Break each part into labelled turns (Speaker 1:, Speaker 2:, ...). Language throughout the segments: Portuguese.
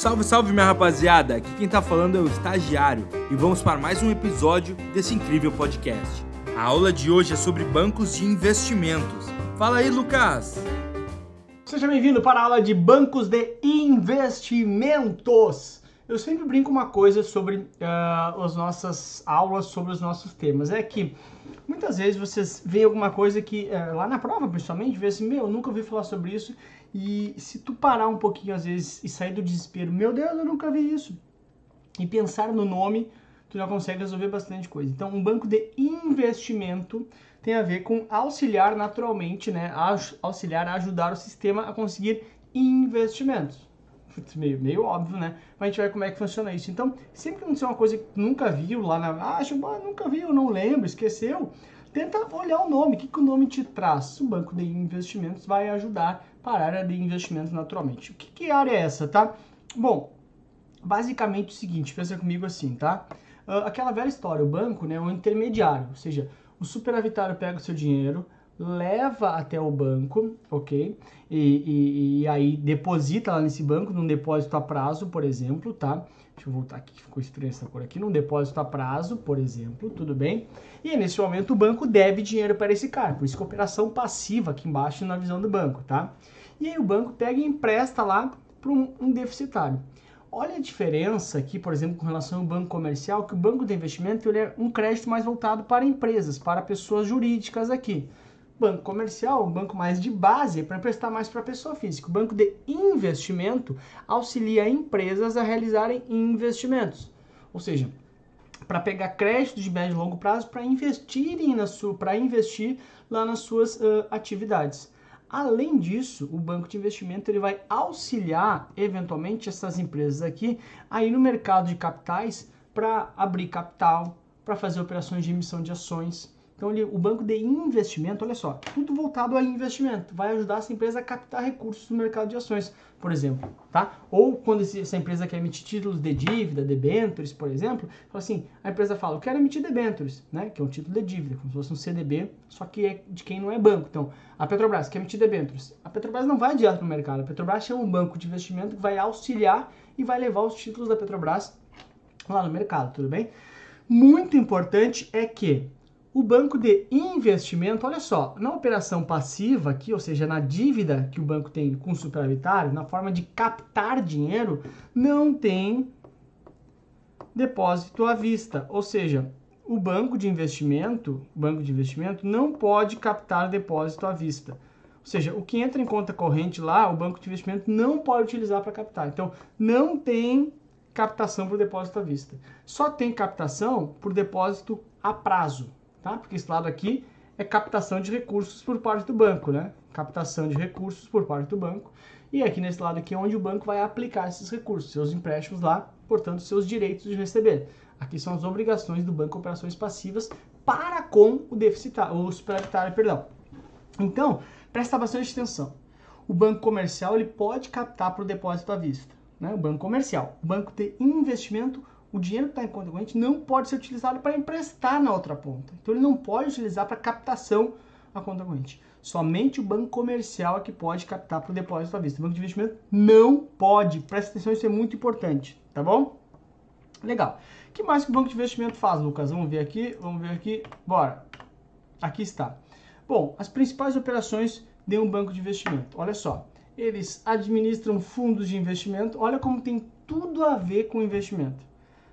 Speaker 1: Salve, salve minha rapaziada! Aqui quem tá falando é o estagiário e vamos para mais um episódio desse incrível podcast. A aula de hoje é sobre bancos de investimentos. Fala aí, Lucas!
Speaker 2: Seja bem-vindo para a aula de bancos de investimentos. Eu sempre brinco uma coisa sobre uh, as nossas aulas, sobre os nossos temas. É que muitas vezes vocês veem alguma coisa que, uh, lá na prova principalmente, vê assim, meu, eu nunca ouvi falar sobre isso. E se tu parar um pouquinho às vezes e sair do desespero, meu Deus, eu nunca vi isso. E pensar no nome, tu já consegue resolver bastante coisa. Então, um banco de investimento tem a ver com auxiliar naturalmente, né? Auxiliar, ajudar o sistema a conseguir investimentos. Meio, meio óbvio, né? Mas a gente vai ver como é que funciona isso. Então, sempre que acontecer uma coisa que nunca viu lá na. Ah, nunca viu, não lembro, esqueceu. Tenta olhar o nome. O que, que o nome te traz? O banco de investimentos vai ajudar para a área de investimentos naturalmente. O que, que área é essa, tá? Bom, basicamente o seguinte, pensa comigo assim, tá? Uh, aquela velha história, o banco né, é um intermediário, ou seja, o superavitário pega o seu dinheiro, leva até o banco, ok? E, e, e, aí deposita lá nesse banco, num depósito a prazo, por exemplo, tá? Deixa eu voltar aqui, ficou estranha essa cor aqui. Num depósito a prazo, por exemplo, tudo bem? E nesse momento o banco deve dinheiro para esse cara, por isso que operação passiva aqui embaixo na visão do banco, tá? E aí o banco pega e empresta lá para um, um deficitário. Olha a diferença aqui, por exemplo, com relação ao banco comercial, que o banco de investimento ele é um crédito mais voltado para empresas, para pessoas jurídicas aqui. Banco comercial, um banco mais de base, para emprestar mais para pessoa física. O banco de investimento auxilia empresas a realizarem investimentos. Ou seja, para pegar crédito de médio e longo prazo para investirem na sua, para investir lá nas suas uh, atividades. Além disso, o banco de investimento ele vai auxiliar eventualmente essas empresas aqui aí no mercado de capitais para abrir capital, para fazer operações de emissão de ações. Então, ele, o banco de investimento, olha só, tudo voltado a investimento, vai ajudar essa empresa a captar recursos no mercado de ações, por exemplo, tá? Ou quando essa empresa quer emitir títulos de dívida, debentures, por exemplo, assim, a empresa fala, eu quero emitir debentures, né? Que é um título de dívida, como se fosse um CDB, só que é de quem não é banco. Então, a Petrobras quer emitir debentures. A Petrobras não vai direto para o mercado, a Petrobras chama um banco de investimento que vai auxiliar e vai levar os títulos da Petrobras lá no mercado, tudo bem? Muito importante é que o banco de investimento, olha só, na operação passiva aqui, ou seja, na dívida que o banco tem com o superavitário, na forma de captar dinheiro, não tem depósito à vista. Ou seja, o banco de investimento, banco de investimento não pode captar depósito à vista. Ou seja, o que entra em conta corrente lá, o banco de investimento não pode utilizar para captar. Então, não tem captação por depósito à vista. Só tem captação por depósito a prazo tá? Porque esse lado aqui é captação de recursos por parte do banco, né? Captação de recursos por parte do banco. E aqui nesse lado aqui é onde o banco vai aplicar esses recursos, seus empréstimos lá, portanto, seus direitos de receber. Aqui são as obrigações do banco, operações passivas para com o deficitário, o superavitário, perdão. Então, presta bastante atenção. O banco comercial ele pode captar para o depósito à vista, né? O banco comercial. O banco de investimento o dinheiro que está em conta corrente não pode ser utilizado para emprestar na outra ponta. Então ele não pode utilizar para captação a conta corrente. Somente o banco comercial é que pode captar para o depósito à vista. O banco de investimento não pode. Presta atenção, isso é muito importante, tá bom? Legal. O que mais que o banco de investimento faz, Lucas? Vamos ver aqui, vamos ver aqui. Bora. Aqui está. Bom, as principais operações de um banco de investimento. Olha só. Eles administram fundos de investimento. Olha como tem tudo a ver com investimento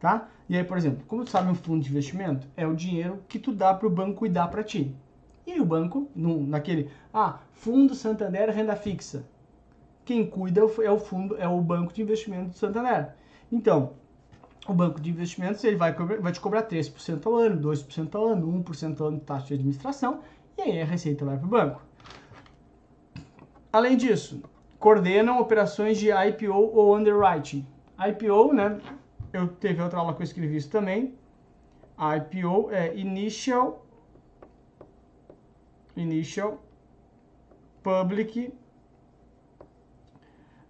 Speaker 2: tá? E aí, por exemplo, como tu sabe um fundo de investimento? É o dinheiro que tu dá para o banco cuidar para ti. E o banco, no, naquele, ah, Fundo Santander Renda Fixa. Quem cuida é o fundo, é o banco de investimento do Santander. Então, o banco de investimentos ele vai, vai te cobrar 3% ao ano, 2% ao ano, 1% ao ano de taxa de administração, e aí a receita vai para o banco. Além disso, coordenam operações de IPO ou underwriting. IPO, né, eu teve outra aula que eu escrevi isso também. IPO é Initial Initial Public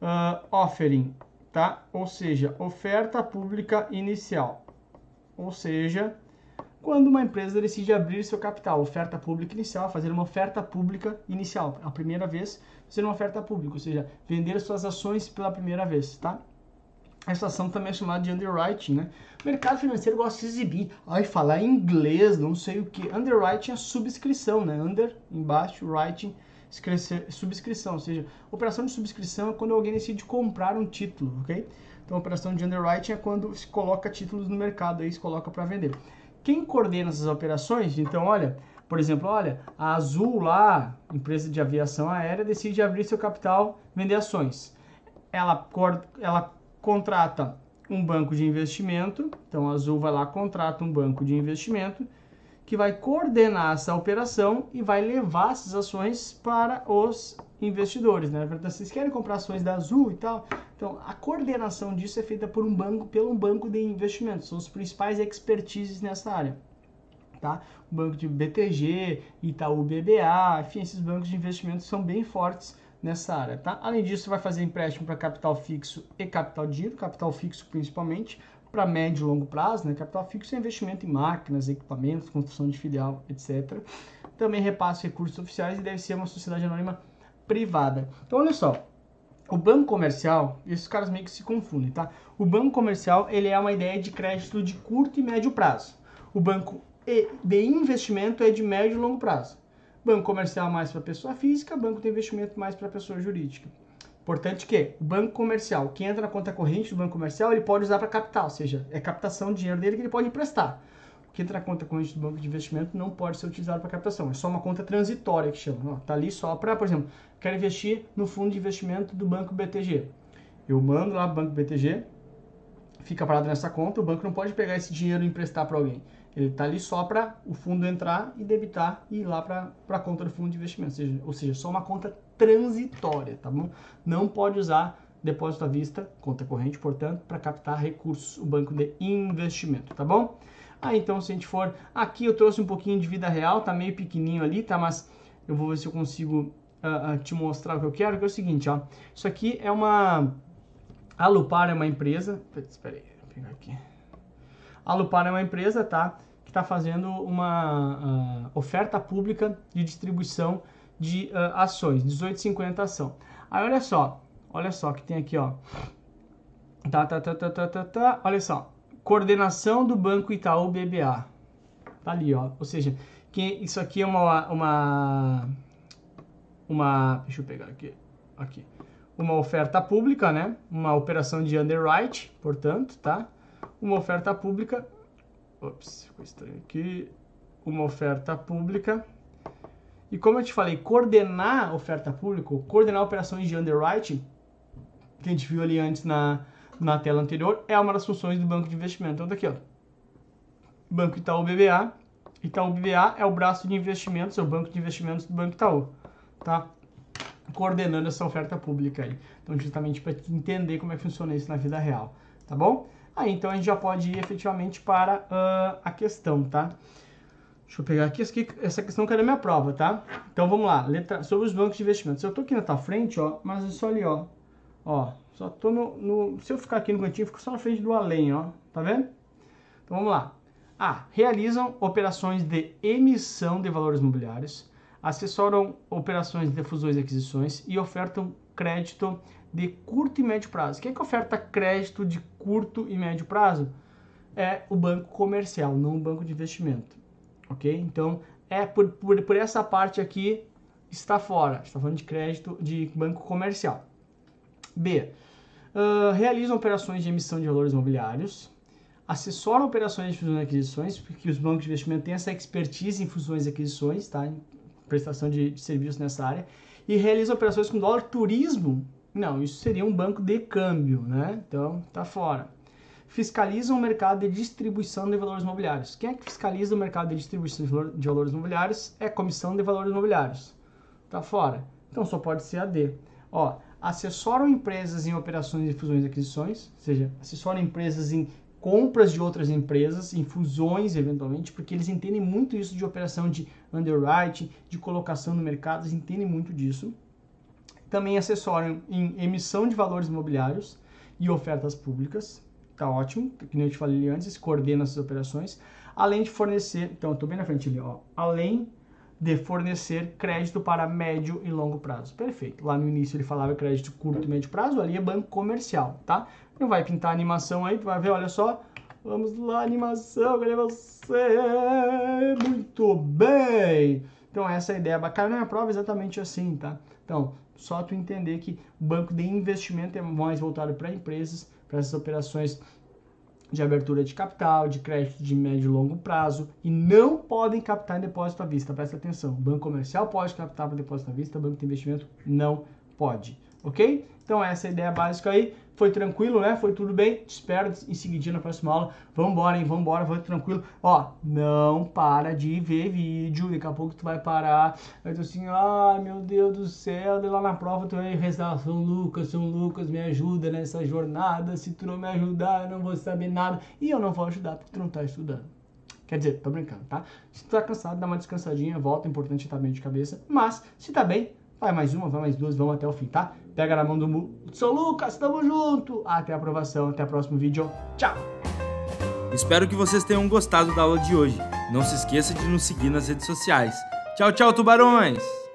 Speaker 2: uh, Offering, tá? Ou seja, oferta pública inicial. Ou seja, quando uma empresa decide abrir seu capital, oferta pública inicial, fazer uma oferta pública inicial, a primeira vez, fazer uma oferta pública, ou seja, vender suas ações pela primeira vez, tá? Essa ação também é chamada de underwriting, né? O mercado financeiro gosta de exibir, ai, falar inglês, não sei o que. Underwriting é subscrição, né? Under, embaixo, writing, subscrição, ou seja, operação de subscrição é quando alguém decide comprar um título, ok? Então, operação de underwriting é quando se coloca títulos no mercado aí se coloca para vender. Quem coordena essas operações? Então, olha, por exemplo, olha, a Azul lá, empresa de aviação aérea, decide abrir seu capital, vender ações. Ela, ela contrata um banco de investimento, então a Azul vai lá, contrata um banco de investimento que vai coordenar essa operação e vai levar essas ações para os investidores, né? Então, vocês querem comprar ações da Azul e tal? Então, a coordenação disso é feita por um banco, pelo um banco de investimentos, são os principais expertises nessa área. Tá? O banco de BTG, Itaú BBA, enfim, esses bancos de investimentos são bem fortes nessa área, tá? Além disso, vai fazer empréstimo para capital fixo e capital de giro, capital fixo principalmente, para médio e longo prazo, né? Capital fixo é investimento em máquinas, equipamentos, construção de filial, etc. Também repassa recursos oficiais e deve ser uma sociedade anônima privada. Então, olha só, o banco comercial, esses caras meio que se confundem, tá? O banco comercial, ele é uma ideia de crédito de curto e médio prazo. O banco de investimento é de médio e longo prazo. Banco comercial mais para pessoa física, banco de investimento mais para pessoa jurídica. Importante que o banco comercial, quem entra na conta corrente do banco comercial, ele pode usar para capital, ou seja, é captação de dinheiro dele que ele pode emprestar. O que entra na conta corrente do banco de investimento não pode ser utilizado para captação, é só uma conta transitória que chama. Ó, tá ali só para, por exemplo, quero investir no fundo de investimento do banco BTG. Eu mando lá para o banco BTG, fica parado nessa conta, o banco não pode pegar esse dinheiro e emprestar para alguém. Ele está ali só para o fundo entrar e debitar e ir lá para a conta do fundo de investimento. Ou seja, ou seja, só uma conta transitória, tá bom? Não pode usar depósito à vista, conta corrente, portanto, para captar recursos, o banco de investimento, tá bom? Ah, então se a gente for... Aqui eu trouxe um pouquinho de vida real, tá meio pequenininho ali, tá? Mas eu vou ver se eu consigo uh, uh, te mostrar o que eu quero, que é o seguinte, ó. Isso aqui é uma... A Lupar é uma empresa... Espera aí, vou pegar aqui. A Lupar é uma empresa, tá? Está fazendo uma uh, oferta pública de distribuição de uh, ações, 18,50 ação. Aí olha só, olha só que tem aqui, ó. Tá, tá, tá, tá, tá, tá, tá. Olha só, coordenação do Banco Itaú BBA. Tá ali, ó. Ou seja, que isso aqui é uma uma uma, deixa eu pegar aqui, aqui. Uma oferta pública, né? Uma operação de underwrite, portanto, tá? uma oferta pública. Ops, ficou estranho aqui. Uma oferta pública. E como eu te falei, coordenar oferta pública, coordenar operações de underwriting, que a gente viu ali antes na, na tela anterior, é uma das funções do banco de investimento. Então, daqui, ó. Banco Itaú BBA. Itaú BBA é o braço de investimentos, é o banco de investimentos do Banco Itaú, tá? Coordenando essa oferta pública aí. Então, justamente para entender como é que funciona isso na vida real, tá bom? Aí então a gente já pode ir efetivamente para uh, a questão, tá? Deixa eu pegar aqui, essa questão que da minha prova, tá? Então vamos lá, letra, sobre os bancos de investimentos. Eu tô aqui na tua frente, ó, mas é só ali, ó. Ó, só tô no, no, Se eu ficar aqui no cantinho, fico só na frente do além, ó. Tá vendo? Então vamos lá. A. Realizam operações de emissão de valores imobiliários, assessoram operações de fusões e aquisições e ofertam crédito de curto e médio prazo. Quem é que oferta crédito de curto e médio prazo? É o banco comercial, não o banco de investimento. Ok? Então, é por, por, por essa parte aqui está fora. Está falando de crédito de banco comercial. B. Uh, realizam operações de emissão de valores imobiliários, assessoram operações de fusões e aquisições, porque os bancos de investimento têm essa expertise em fusões e aquisições, tá? Em prestação de, de serviços nessa área, e realizam operações com dólar turismo não, isso seria um banco de câmbio, né? Então, tá fora. Fiscaliza o mercado de distribuição de valores imobiliários. Quem é que fiscaliza o mercado de distribuição de valores imobiliários? É a Comissão de Valores Imobiliários. Tá fora. Então, só pode ser a D. Ó, assessoram empresas em operações de fusões e aquisições, ou seja, assessoram empresas em compras de outras empresas, em fusões eventualmente, porque eles entendem muito isso de operação de underwriting, de colocação no mercado, eles entendem muito disso também assessoram em emissão de valores imobiliários e ofertas públicas. Tá ótimo, que nem eu te falei antes, coordena essas operações, além de fornecer, então eu estou bem na frente ali, ó, além de fornecer crédito para médio e longo prazo. Perfeito. Lá no início ele falava crédito curto e médio prazo, ali é banco comercial, tá? Não vai pintar animação aí, tu vai ver, olha só. Vamos lá, animação, cadê você? Muito bem! Então essa é a ideia bacana, na prova é exatamente assim, tá? Então, só tu entender que o banco de investimento é mais voltado para empresas, para essas operações de abertura de capital, de crédito de médio e longo prazo e não podem captar em depósito à vista. Presta atenção. Banco comercial pode captar para depósito à vista, banco de investimento não pode. Ok? Então essa é a ideia básica aí. Foi tranquilo, né? Foi tudo bem. Te espero em seguidinho na próxima aula. Vambora, hein? Vambora, foi tranquilo. Ó, não para de ver vídeo. Daqui a pouco tu vai parar. Aí tu assim, ai meu Deus do céu. E lá na prova tu vai rezar, São Lucas, São Lucas, me ajuda nessa jornada. Se tu não me ajudar, eu não vou saber nada. E eu não vou ajudar porque tu não tá estudando. Quer dizer, tô brincando, tá? Se tu tá cansado, dá uma descansadinha, volta. É importante estar bem de cabeça. Mas, se tá bem, vai mais uma, vai mais duas, vamos até o fim, tá? Pega na mão do São Lucas, tamo junto! Até a aprovação, até o próximo vídeo. Tchau!
Speaker 1: Espero que vocês tenham gostado da aula de hoje. Não se esqueça de nos seguir nas redes sociais. Tchau, tchau, tubarões!